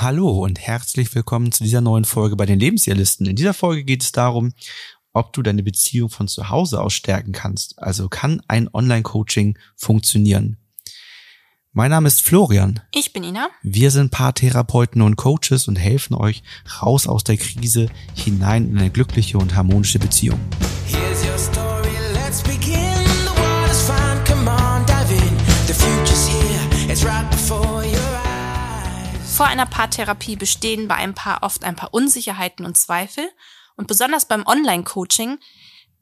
Hallo und herzlich willkommen zu dieser neuen Folge bei den Lebensjahrlisten. In dieser Folge geht es darum, ob du deine Beziehung von zu Hause aus stärken kannst. Also kann ein Online-Coaching funktionieren? Mein Name ist Florian. Ich bin Ina. Wir sind Paartherapeuten und Coaches und helfen euch raus aus der Krise hinein in eine glückliche und harmonische Beziehung. Vor einer Paartherapie bestehen bei einem Paar oft ein paar Unsicherheiten und Zweifel. Und besonders beim Online-Coaching,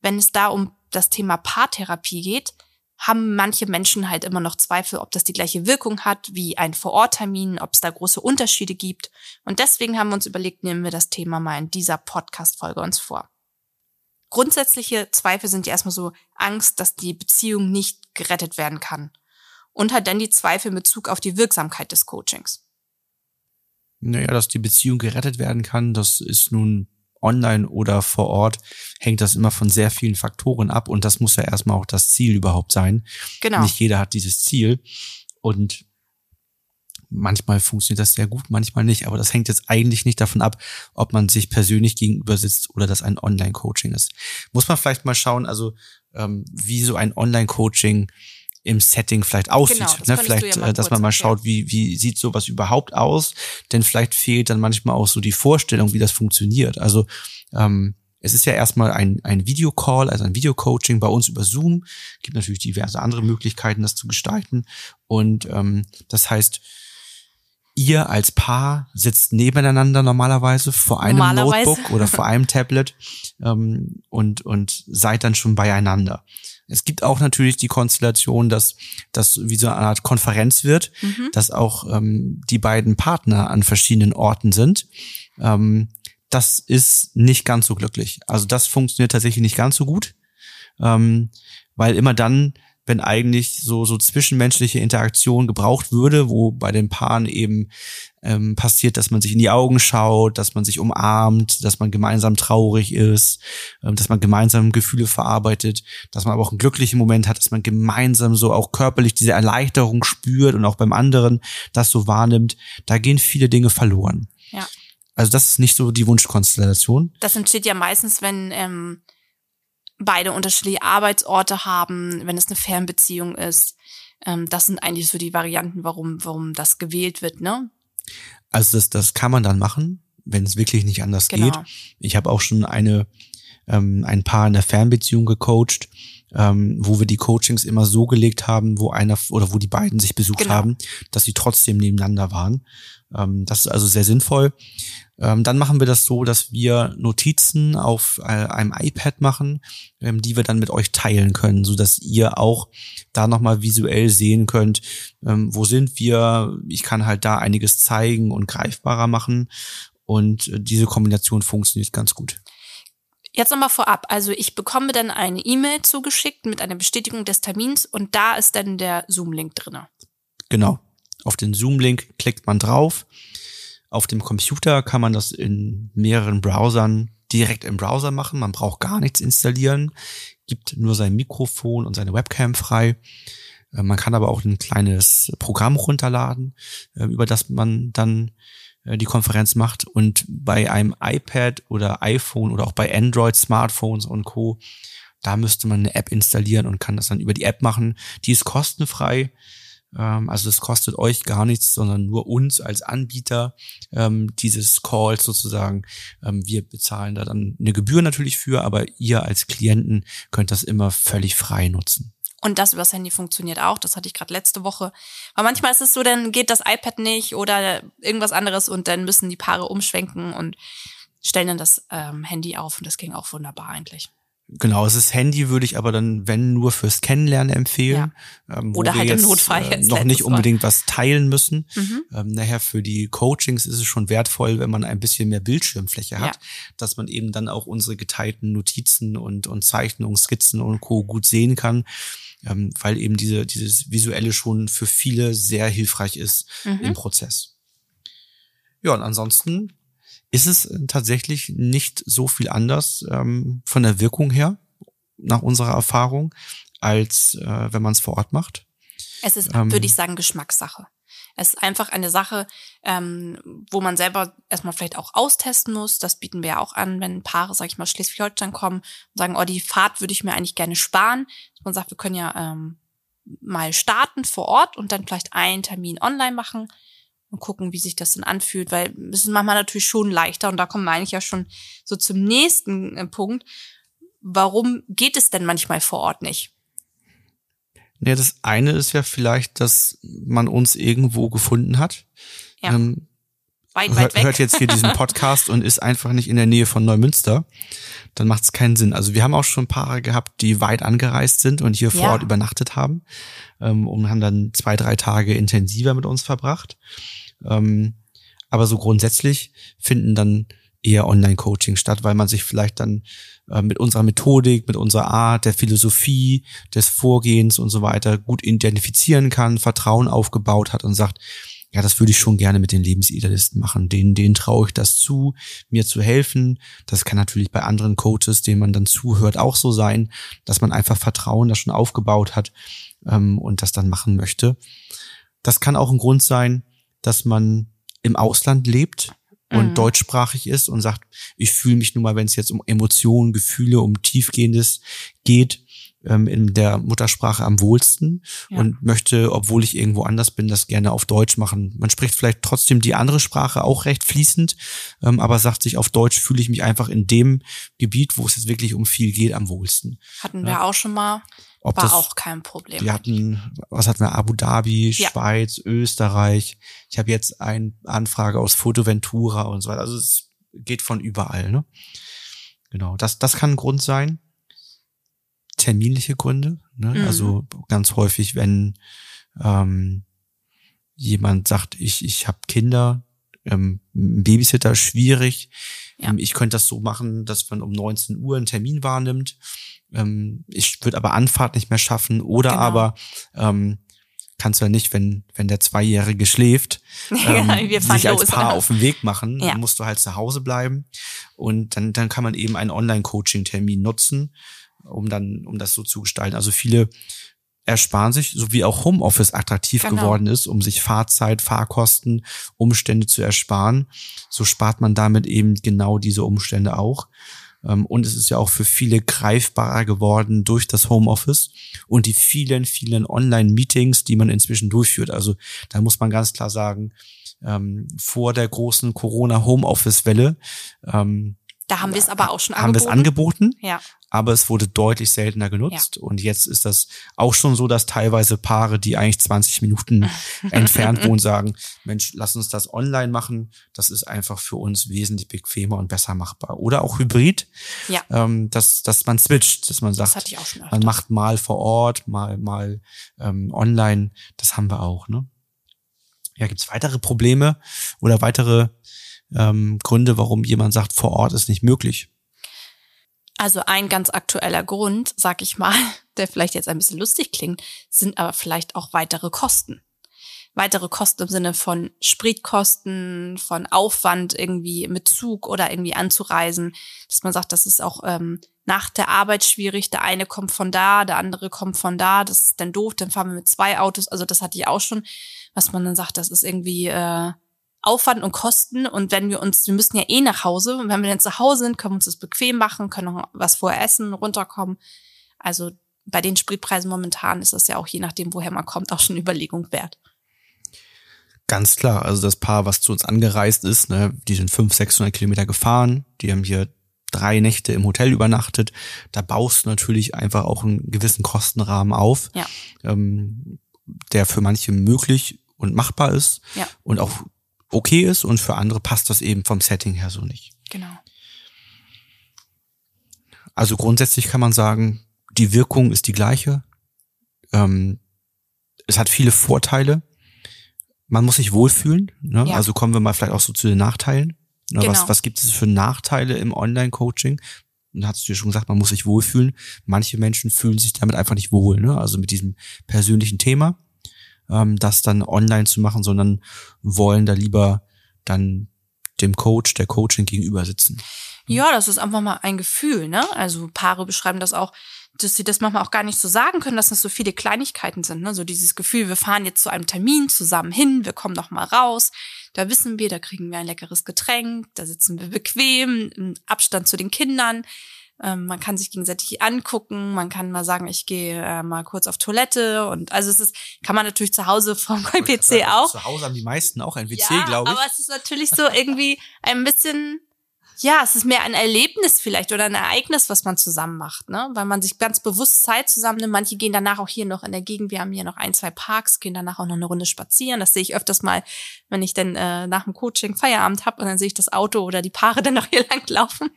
wenn es da um das Thema Paartherapie geht, haben manche Menschen halt immer noch Zweifel, ob das die gleiche Wirkung hat wie ein Vororttermin, ob es da große Unterschiede gibt. Und deswegen haben wir uns überlegt, nehmen wir das Thema mal in dieser Podcast-Folge uns vor. Grundsätzliche Zweifel sind ja erstmal so Angst, dass die Beziehung nicht gerettet werden kann. Und halt dann die Zweifel in Bezug auf die Wirksamkeit des Coachings naja, dass die Beziehung gerettet werden kann, das ist nun online oder vor Ort, hängt das immer von sehr vielen Faktoren ab und das muss ja erstmal auch das Ziel überhaupt sein. Genau. Nicht jeder hat dieses Ziel und manchmal funktioniert das sehr gut, manchmal nicht, aber das hängt jetzt eigentlich nicht davon ab, ob man sich persönlich gegenüber sitzt oder das ein Online-Coaching ist. Muss man vielleicht mal schauen, also ähm, wie so ein Online-Coaching im Setting vielleicht aussieht. Genau, das ne? Vielleicht, ja äh, dass man mal schaut, wie, wie sieht sowas überhaupt aus. Denn vielleicht fehlt dann manchmal auch so die Vorstellung, wie das funktioniert. Also ähm, es ist ja erstmal ein, ein Videocall, also ein Videocoaching bei uns über Zoom. Gibt natürlich diverse andere Möglichkeiten, das zu gestalten. Und ähm, das heißt, ihr als Paar sitzt nebeneinander normalerweise vor einem normalerweise. Notebook oder vor einem Tablet ähm, und, und seid dann schon beieinander. Es gibt auch natürlich die Konstellation, dass das wie so eine Art Konferenz wird, mhm. dass auch ähm, die beiden Partner an verschiedenen Orten sind. Ähm, das ist nicht ganz so glücklich. Also das funktioniert tatsächlich nicht ganz so gut, ähm, weil immer dann wenn eigentlich so, so zwischenmenschliche Interaktion gebraucht würde, wo bei den Paaren eben ähm, passiert, dass man sich in die Augen schaut, dass man sich umarmt, dass man gemeinsam traurig ist, ähm, dass man gemeinsam Gefühle verarbeitet, dass man aber auch einen glücklichen Moment hat, dass man gemeinsam so auch körperlich diese Erleichterung spürt und auch beim anderen das so wahrnimmt. Da gehen viele Dinge verloren. Ja. Also das ist nicht so die Wunschkonstellation. Das entsteht ja meistens, wenn ähm, beide unterschiedliche Arbeitsorte haben, wenn es eine Fernbeziehung ist. Ähm, das sind eigentlich so die Varianten, warum, warum das gewählt wird, ne? Also das, das kann man dann machen, wenn es wirklich nicht anders genau. geht. Ich habe auch schon eine ähm, ein Paar in der Fernbeziehung gecoacht, ähm, wo wir die Coachings immer so gelegt haben, wo einer oder wo die beiden sich besucht genau. haben, dass sie trotzdem nebeneinander waren. Ähm, das ist also sehr sinnvoll. Ähm, dann machen wir das so, dass wir Notizen auf äh, einem iPad machen, ähm, die wir dann mit euch teilen können, so dass ihr auch da nochmal visuell sehen könnt, ähm, wo sind wir. Ich kann halt da einiges zeigen und greifbarer machen. Und äh, diese Kombination funktioniert ganz gut. Jetzt nochmal vorab. Also ich bekomme dann eine E-Mail zugeschickt mit einer Bestätigung des Termins und da ist dann der Zoom-Link drinne. Genau. Auf den Zoom-Link klickt man drauf auf dem Computer kann man das in mehreren Browsern direkt im Browser machen. Man braucht gar nichts installieren, gibt nur sein Mikrofon und seine Webcam frei. Äh, man kann aber auch ein kleines Programm runterladen, äh, über das man dann die Konferenz macht. Und bei einem iPad oder iPhone oder auch bei Android Smartphones und Co. Da müsste man eine App installieren und kann das dann über die App machen. Die ist kostenfrei. Ähm, also es kostet euch gar nichts, sondern nur uns als Anbieter ähm, dieses Calls sozusagen. Ähm, wir bezahlen da dann eine Gebühr natürlich für, aber ihr als Klienten könnt das immer völlig frei nutzen. Und das übers Handy funktioniert auch. Das hatte ich gerade letzte Woche. Aber manchmal ist es so, dann geht das iPad nicht oder irgendwas anderes und dann müssen die Paare umschwenken und stellen dann das ähm, Handy auf und das ging auch wunderbar eigentlich. Genau, es ist Handy, würde ich aber dann, wenn nur fürs Kennenlernen empfehlen. Ja. Ähm, Oder halt jetzt, im Notfall äh, jetzt. Noch nicht unbedingt was teilen müssen. Mhm. Ähm, nachher für die Coachings ist es schon wertvoll, wenn man ein bisschen mehr Bildschirmfläche hat, ja. dass man eben dann auch unsere geteilten Notizen und, und Zeichnungen, Skizzen und Co. gut sehen kann. Ähm, weil eben diese, dieses Visuelle schon für viele sehr hilfreich ist mhm. im Prozess. Ja, und ansonsten ist es äh, tatsächlich nicht so viel anders ähm, von der Wirkung her, nach unserer Erfahrung, als äh, wenn man es vor Ort macht. Es ist, ähm, würde ich sagen, Geschmackssache. Es ist einfach eine Sache, ähm, wo man selber erstmal vielleicht auch austesten muss. Das bieten wir ja auch an, wenn Paare, sag ich mal, Schleswig-Holstein kommen und sagen, oh, die Fahrt würde ich mir eigentlich gerne sparen. Man sagt, wir können ja ähm, mal starten vor Ort und dann vielleicht einen Termin online machen und gucken, wie sich das dann anfühlt, weil es ist manchmal natürlich schon leichter und da kommen wir eigentlich ja schon so zum nächsten äh, Punkt. Warum geht es denn manchmal vor Ort nicht? Ja, das eine ist ja vielleicht, dass man uns irgendwo gefunden hat. Ja. Ähm, weit, weit hört, weg. hört jetzt hier diesen Podcast und ist einfach nicht in der Nähe von Neumünster, dann macht es keinen Sinn. Also wir haben auch schon Paare gehabt, die weit angereist sind und hier vor ja. Ort übernachtet haben ähm, und haben dann zwei, drei Tage intensiver mit uns verbracht. Ähm, aber so grundsätzlich finden dann eher Online-Coaching statt, weil man sich vielleicht dann äh, mit unserer Methodik, mit unserer Art, der Philosophie, des Vorgehens und so weiter gut identifizieren kann, Vertrauen aufgebaut hat und sagt, ja, das würde ich schon gerne mit den Lebensidealisten machen. Denen, denen traue ich das zu, mir zu helfen. Das kann natürlich bei anderen Coaches, denen man dann zuhört, auch so sein, dass man einfach Vertrauen da schon aufgebaut hat ähm, und das dann machen möchte. Das kann auch ein Grund sein, dass man im Ausland lebt und mhm. deutschsprachig ist und sagt, ich fühle mich nun mal, wenn es jetzt um Emotionen, Gefühle, um Tiefgehendes geht, ähm, in der Muttersprache am wohlsten ja. und möchte, obwohl ich irgendwo anders bin, das gerne auf Deutsch machen. Man spricht vielleicht trotzdem die andere Sprache auch recht fließend, ähm, aber sagt sich, auf Deutsch fühle ich mich einfach in dem Gebiet, wo es jetzt wirklich um viel geht, am wohlsten. Hatten wir ja. auch schon mal. Ob war das, auch kein Problem. Wir hatten, was hatten wir, Abu Dhabi, ja. Schweiz, Österreich. Ich habe jetzt eine Anfrage aus Fotoventura und so weiter. Also es geht von überall. Ne? Genau, das, das kann ein Grund sein terminliche Gründe. Ne? Mhm. Also ganz häufig, wenn ähm, jemand sagt, ich, ich habe Kinder, ähm, Babysitter schwierig. Ja. Ähm, ich könnte das so machen, dass man um 19 Uhr einen Termin wahrnimmt. Ähm, ich würde aber Anfahrt nicht mehr schaffen. Oder genau. aber ähm, kannst du ja nicht, wenn, wenn der Zweijährige schläft, ähm, ja, sich als Paar auf den Weg machen, ja. dann musst du halt zu Hause bleiben. Und dann, dann kann man eben einen Online-Coaching-Termin nutzen um dann, um das so zu gestalten. Also viele ersparen sich, so wie auch Homeoffice attraktiv genau. geworden ist, um sich Fahrzeit, Fahrkosten, Umstände zu ersparen. So spart man damit eben genau diese Umstände auch. Ähm, und es ist ja auch für viele greifbarer geworden durch das Homeoffice und die vielen, vielen Online-Meetings, die man inzwischen durchführt. Also da muss man ganz klar sagen, ähm, vor der großen Corona-Homeoffice-Welle ähm, da haben wir es aber auch schon angeboten. Haben wir es angeboten? Ja aber es wurde deutlich seltener genutzt. Ja. Und jetzt ist das auch schon so, dass teilweise Paare, die eigentlich 20 Minuten entfernt wohnen, sagen, Mensch, lass uns das online machen. Das ist einfach für uns wesentlich bequemer und besser machbar. Oder auch Hybrid, ja. ähm, dass, dass man switcht, dass man sagt, das man macht mal vor Ort, mal, mal ähm, online. Das haben wir auch. Ne? Ja, gibt's weitere Probleme oder weitere ähm, Gründe, warum jemand sagt, vor Ort ist nicht möglich? Also ein ganz aktueller Grund, sag ich mal, der vielleicht jetzt ein bisschen lustig klingt, sind aber vielleicht auch weitere Kosten. Weitere Kosten im Sinne von Spritkosten, von Aufwand irgendwie mit Zug oder irgendwie anzureisen, dass man sagt, das ist auch ähm, nach der Arbeit schwierig. Der eine kommt von da, der andere kommt von da. Das ist dann doof. Dann fahren wir mit zwei Autos. Also das hatte ich auch schon, was man dann sagt, das ist irgendwie äh, Aufwand und Kosten und wenn wir uns, wir müssen ja eh nach Hause und wenn wir dann zu Hause sind, können wir uns das bequem machen, können noch was vorher essen, runterkommen. Also bei den Spritpreisen momentan ist das ja auch je nachdem, woher man kommt, auch schon Überlegung wert. Ganz klar, also das Paar, was zu uns angereist ist, ne, die sind 500, 600 Kilometer gefahren, die haben hier drei Nächte im Hotel übernachtet. Da baust du natürlich einfach auch einen gewissen Kostenrahmen auf, ja. ähm, der für manche möglich und machbar ist ja. und auch okay ist und für andere passt das eben vom Setting her so nicht. Genau. Also grundsätzlich kann man sagen, die Wirkung ist die gleiche. Ähm, es hat viele Vorteile. Man muss sich wohlfühlen. Ne? Ja. Also kommen wir mal vielleicht auch so zu den Nachteilen. Ne? Genau. Was, was gibt es für Nachteile im Online-Coaching? Und hast du dir schon gesagt, man muss sich wohlfühlen. Manche Menschen fühlen sich damit einfach nicht wohl, ne? Also mit diesem persönlichen Thema ähm, das dann online zu machen, sondern wollen da lieber dann dem Coach, der Coaching gegenüber sitzen. Ja, das ist einfach mal ein Gefühl, ne? Also Paare beschreiben das auch, dass sie das manchmal auch gar nicht so sagen können, dass das so viele Kleinigkeiten sind, ne? So dieses Gefühl, wir fahren jetzt zu einem Termin zusammen hin, wir kommen noch mal raus, da wissen wir, da kriegen wir ein leckeres Getränk, da sitzen wir bequem, im Abstand zu den Kindern. Ähm, man kann sich gegenseitig angucken, man kann mal sagen, ich gehe äh, mal kurz auf Toilette und also es ist, kann man natürlich zu Hause vom PC auch. Zu Hause haben die meisten auch ein WC, ja, glaube ich. Aber es ist natürlich so irgendwie ein bisschen ja, es ist mehr ein Erlebnis vielleicht oder ein Ereignis, was man zusammen macht, ne? Weil man sich ganz bewusst Zeit zusammen nimmt. Manche gehen danach auch hier noch in der Gegend. Wir haben hier noch ein, zwei Parks, gehen danach auch noch eine Runde spazieren. Das sehe ich öfters mal, wenn ich dann äh, nach dem Coaching Feierabend habe und dann sehe ich das Auto oder die Paare dann noch hier lang laufen.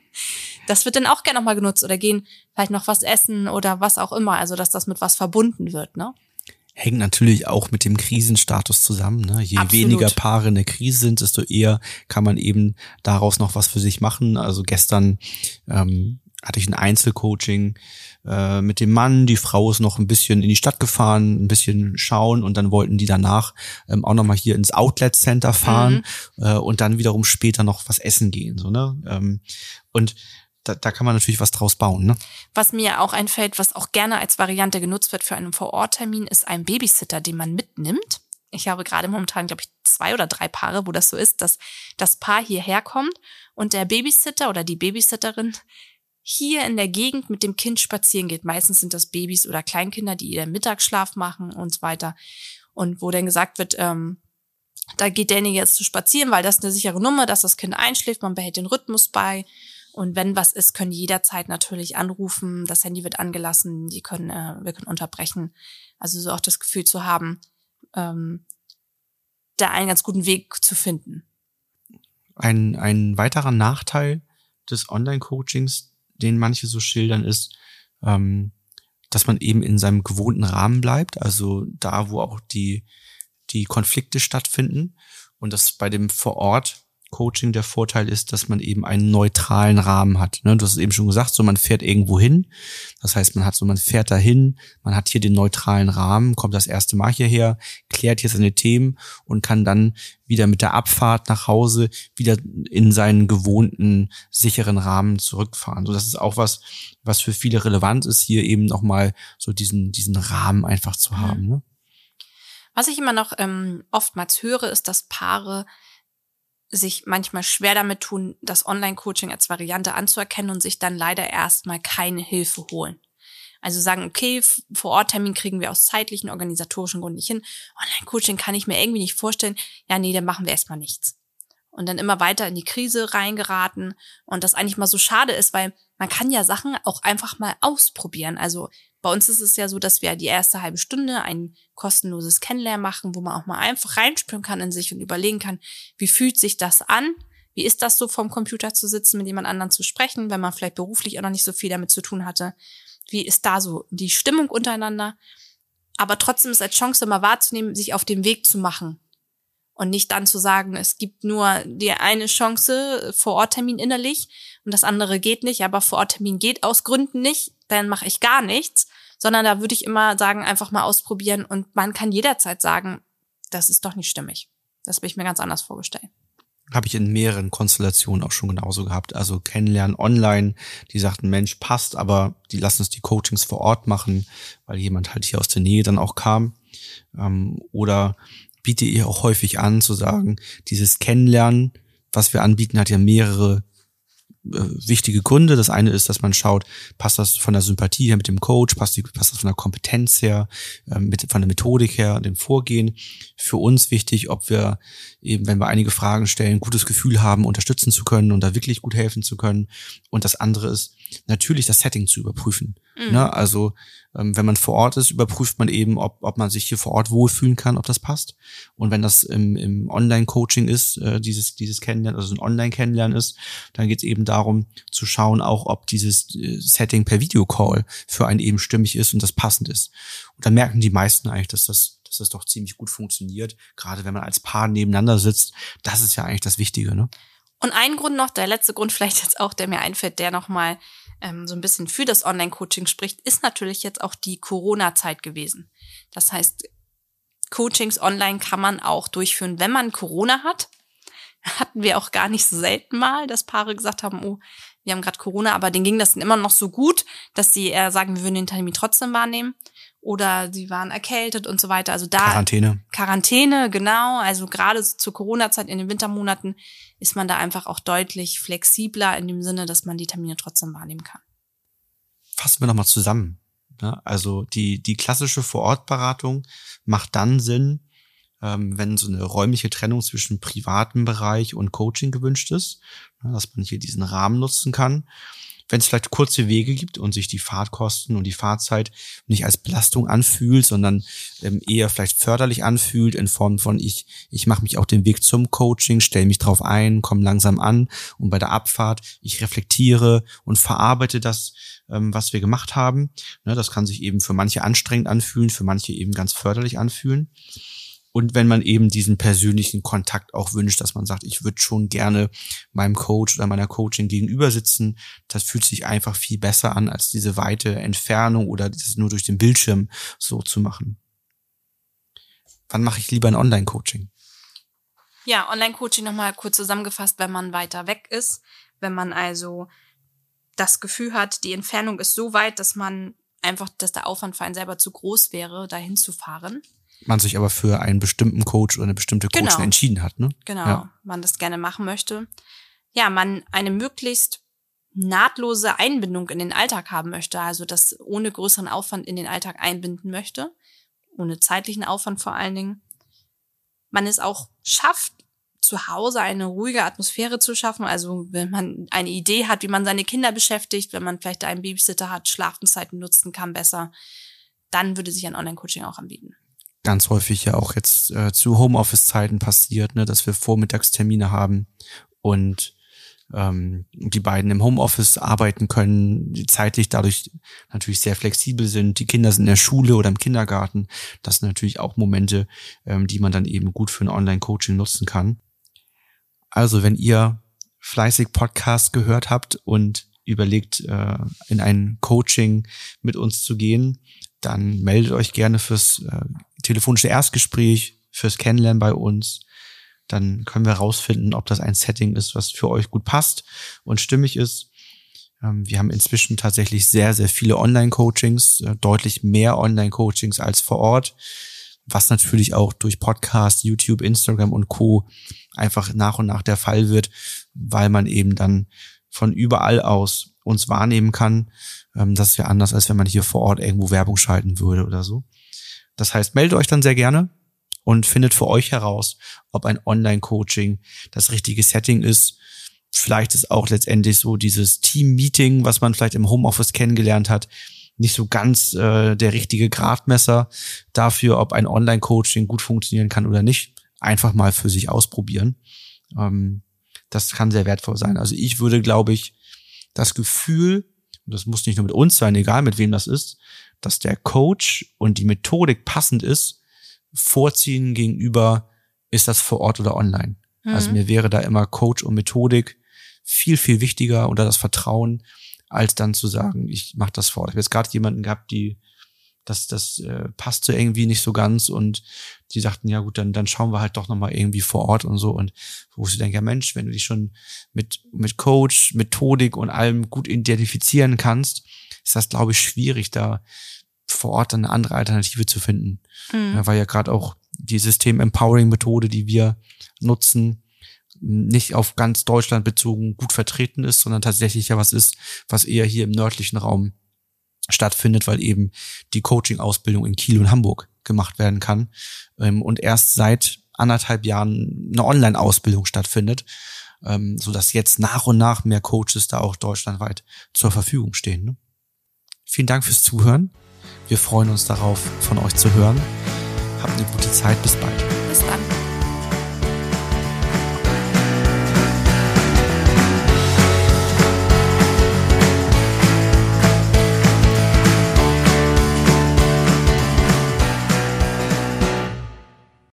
Das wird dann auch gerne nochmal genutzt oder gehen vielleicht noch was essen oder was auch immer. Also, dass das mit was verbunden wird, ne? Hängt natürlich auch mit dem Krisenstatus zusammen. Ne? Je Absolut. weniger Paare in der Krise sind, desto eher kann man eben daraus noch was für sich machen. Also gestern ähm, hatte ich ein Einzelcoaching äh, mit dem Mann. Die Frau ist noch ein bisschen in die Stadt gefahren, ein bisschen schauen und dann wollten die danach ähm, auch nochmal hier ins Outlet Center fahren mhm. äh, und dann wiederum später noch was essen gehen. So, ne? Ähm, und da, da kann man natürlich was draus bauen. Ne? Was mir auch einfällt, was auch gerne als Variante genutzt wird für einen Vororttermin, ist ein Babysitter, den man mitnimmt. Ich habe gerade momentan, glaube ich, zwei oder drei Paare, wo das so ist, dass das Paar hierher kommt und der Babysitter oder die Babysitterin hier in der Gegend mit dem Kind spazieren geht. Meistens sind das Babys oder Kleinkinder, die ihren Mittagsschlaf machen und so weiter. Und wo dann gesagt wird, ähm, da geht derjenige jetzt zu spazieren, weil das eine sichere Nummer, dass das Kind einschläft, man behält den Rhythmus bei und wenn was ist, können die jederzeit natürlich anrufen. Das Handy wird angelassen, die können, äh, wir können unterbrechen. Also so auch das Gefühl zu haben, ähm, da einen ganz guten Weg zu finden. Ein, ein weiterer Nachteil des Online-Coachings, den manche so schildern, ist, ähm, dass man eben in seinem gewohnten Rahmen bleibt, also da, wo auch die, die Konflikte stattfinden und das bei dem vor Ort Coaching der Vorteil ist, dass man eben einen neutralen Rahmen hat. Ne? Du hast es eben schon gesagt, so man fährt irgendwo hin. Das heißt, man hat so, man fährt dahin, man hat hier den neutralen Rahmen, kommt das erste Mal hierher, klärt hier seine Themen und kann dann wieder mit der Abfahrt nach Hause wieder in seinen gewohnten sicheren Rahmen zurückfahren. So, das ist auch was, was für viele relevant ist, hier eben nochmal so diesen, diesen Rahmen einfach zu haben. Ne? Was ich immer noch ähm, oftmals höre, ist, dass Paare sich manchmal schwer damit tun, das Online-Coaching als Variante anzuerkennen und sich dann leider erstmal keine Hilfe holen. Also sagen, okay, vor Ort Termin kriegen wir aus zeitlichen, organisatorischen Gründen nicht hin. Online-Coaching kann ich mir irgendwie nicht vorstellen. Ja, nee, dann machen wir erstmal nichts. Und dann immer weiter in die Krise reingeraten und das eigentlich mal so schade ist, weil man kann ja Sachen auch einfach mal ausprobieren. Also bei uns ist es ja so, dass wir die erste halbe Stunde ein kostenloses Kennenlernen machen, wo man auch mal einfach reinspüren kann in sich und überlegen kann, wie fühlt sich das an? Wie ist das so vom Computer zu sitzen, mit jemand anderen zu sprechen, wenn man vielleicht beruflich auch noch nicht so viel damit zu tun hatte? Wie ist da so die Stimmung untereinander? Aber trotzdem ist als Chance immer wahrzunehmen, sich auf den Weg zu machen. Und nicht dann zu sagen, es gibt nur die eine Chance, vor Ort Termin innerlich und das andere geht nicht, aber vor Ort Termin geht aus Gründen nicht dann mache ich gar nichts, sondern da würde ich immer sagen, einfach mal ausprobieren und man kann jederzeit sagen, das ist doch nicht stimmig. Das habe ich mir ganz anders vorgestellt. Habe ich in mehreren Konstellationen auch schon genauso gehabt. Also kennenlernen online, die sagten, Mensch, passt, aber die lassen uns die Coachings vor Ort machen, weil jemand halt hier aus der Nähe dann auch kam. Ähm, oder biete ihr auch häufig an zu sagen, dieses Kennenlernen, was wir anbieten, hat ja mehrere äh, wichtige Gründe. Das eine ist, dass man schaut, passt das von der Sympathie her mit dem Coach, passt, die, passt das von der Kompetenz her, äh, mit, von der Methodik her, dem Vorgehen. Für uns wichtig, ob wir eben, wenn wir einige Fragen stellen, gutes Gefühl haben, unterstützen zu können und da wirklich gut helfen zu können. Und das andere ist, natürlich das Setting zu überprüfen. Mhm. Ne? Also ähm, wenn man vor Ort ist, überprüft man eben, ob, ob man sich hier vor Ort wohlfühlen kann, ob das passt. Und wenn das im, im Online-Coaching ist, äh, dieses, dieses Kennenlernen, also ein Online-Kennenlernen ist, dann geht es eben darum zu schauen, auch ob dieses äh, Setting per Videocall für einen eben stimmig ist und das passend ist. Und dann merken die meisten eigentlich, dass das dass das doch ziemlich gut funktioniert, gerade wenn man als Paar nebeneinander sitzt. Das ist ja eigentlich das Wichtige, ne? Und ein Grund noch, der letzte Grund vielleicht jetzt auch, der mir einfällt, der nochmal ähm, so ein bisschen für das Online-Coaching spricht, ist natürlich jetzt auch die Corona-Zeit gewesen. Das heißt, Coachings online kann man auch durchführen, wenn man Corona hat. hatten wir auch gar nicht so selten mal, dass Paare gesagt haben, oh, wir haben gerade Corona, aber denen ging das immer noch so gut, dass sie eher sagen, wir würden den Termin trotzdem wahrnehmen. Oder sie waren erkältet und so weiter. Also da. Quarantäne. Quarantäne, genau. Also gerade zur Corona-Zeit in den Wintermonaten ist man da einfach auch deutlich flexibler in dem Sinne, dass man die Termine trotzdem wahrnehmen kann. Fassen wir nochmal zusammen. Also die, die klassische Vorortberatung macht dann Sinn, ähm, wenn so eine räumliche Trennung zwischen privatem Bereich und Coaching gewünscht ist, dass man hier diesen Rahmen nutzen kann. Wenn es vielleicht kurze Wege gibt und sich die Fahrtkosten und die Fahrzeit nicht als Belastung anfühlt, sondern ähm, eher vielleicht förderlich anfühlt in Form von ich ich mache mich auch den Weg zum Coaching, stelle mich drauf ein, komme langsam an und bei der Abfahrt ich reflektiere und verarbeite das, ähm, was wir gemacht haben. Ne, das kann sich eben für manche anstrengend anfühlen, für manche eben ganz förderlich anfühlen. Und wenn man eben diesen persönlichen Kontakt auch wünscht, dass man sagt, ich würde schon gerne meinem Coach oder meiner Coaching gegenüber sitzen, das fühlt sich einfach viel besser an, als diese weite Entfernung oder das nur durch den Bildschirm so zu machen. Wann mache ich lieber ein Online-Coaching? Ja, Online-Coaching nochmal kurz zusammengefasst, wenn man weiter weg ist, wenn man also das Gefühl hat, die Entfernung ist so weit, dass man einfach, dass der Aufwand für einen selber zu groß wäre, dahin zu fahren man sich aber für einen bestimmten Coach oder eine bestimmte Coachin genau. entschieden hat, ne? Genau, ja. man das gerne machen möchte. Ja, man eine möglichst nahtlose Einbindung in den Alltag haben möchte, also das ohne größeren Aufwand in den Alltag einbinden möchte, ohne zeitlichen Aufwand vor allen Dingen. Man es auch schafft, zu Hause eine ruhige Atmosphäre zu schaffen. Also wenn man eine Idee hat, wie man seine Kinder beschäftigt, wenn man vielleicht einen Babysitter hat, Schlafenszeiten nutzen kann besser, dann würde sich ein Online-Coaching auch anbieten ganz häufig ja auch jetzt äh, zu Homeoffice-Zeiten passiert, ne, dass wir Vormittagstermine haben und ähm, die beiden im Homeoffice arbeiten können, die zeitlich dadurch natürlich sehr flexibel sind. Die Kinder sind in der Schule oder im Kindergarten. Das sind natürlich auch Momente, ähm, die man dann eben gut für ein Online-Coaching nutzen kann. Also wenn ihr fleißig Podcast gehört habt und überlegt, äh, in ein Coaching mit uns zu gehen, dann meldet euch gerne fürs äh, telefonische Erstgespräch, fürs Kennenlernen bei uns. Dann können wir herausfinden, ob das ein Setting ist, was für euch gut passt und stimmig ist. Ähm, wir haben inzwischen tatsächlich sehr, sehr viele Online-Coachings, äh, deutlich mehr Online-Coachings als vor Ort, was natürlich auch durch Podcast, YouTube, Instagram und Co. einfach nach und nach der Fall wird, weil man eben dann von überall aus uns wahrnehmen kann. Ähm, das ist ja anders, als wenn man hier vor Ort irgendwo Werbung schalten würde oder so. Das heißt, meldet euch dann sehr gerne und findet für euch heraus, ob ein Online-Coaching das richtige Setting ist. Vielleicht ist auch letztendlich so dieses Team-Meeting, was man vielleicht im Homeoffice kennengelernt hat, nicht so ganz äh, der richtige Gradmesser dafür, ob ein Online-Coaching gut funktionieren kann oder nicht. Einfach mal für sich ausprobieren. Ähm, das kann sehr wertvoll sein. Also ich würde, glaube ich, das Gefühl, das muss nicht nur mit uns sein, egal mit wem das ist, dass der Coach und die Methodik passend ist, vorziehen gegenüber, ist das vor Ort oder online. Mhm. Also mir wäre da immer Coach und Methodik viel, viel wichtiger oder das Vertrauen, als dann zu sagen, ich mache das vor Ort. Ich habe jetzt gerade jemanden gehabt, die das, das äh, passte irgendwie nicht so ganz und die sagten, ja gut, dann, dann schauen wir halt doch nochmal irgendwie vor Ort und so und wo ich denke, ja Mensch, wenn du dich schon mit, mit Coach, Methodik und allem gut identifizieren kannst, ist das, glaube ich, schwierig, da vor Ort eine andere Alternative zu finden. Mhm. Ja, weil ja gerade auch die System-Empowering-Methode, die wir nutzen, nicht auf ganz Deutschland bezogen gut vertreten ist, sondern tatsächlich ja was ist, was eher hier im nördlichen Raum stattfindet, weil eben die Coaching-Ausbildung in Kiel und Hamburg gemacht werden kann ähm, und erst seit anderthalb Jahren eine Online-Ausbildung stattfindet, ähm, so dass jetzt nach und nach mehr Coaches da auch deutschlandweit zur Verfügung stehen. Ne? Vielen Dank fürs Zuhören. Wir freuen uns darauf, von euch zu hören. Habt eine gute Zeit. Bis bald.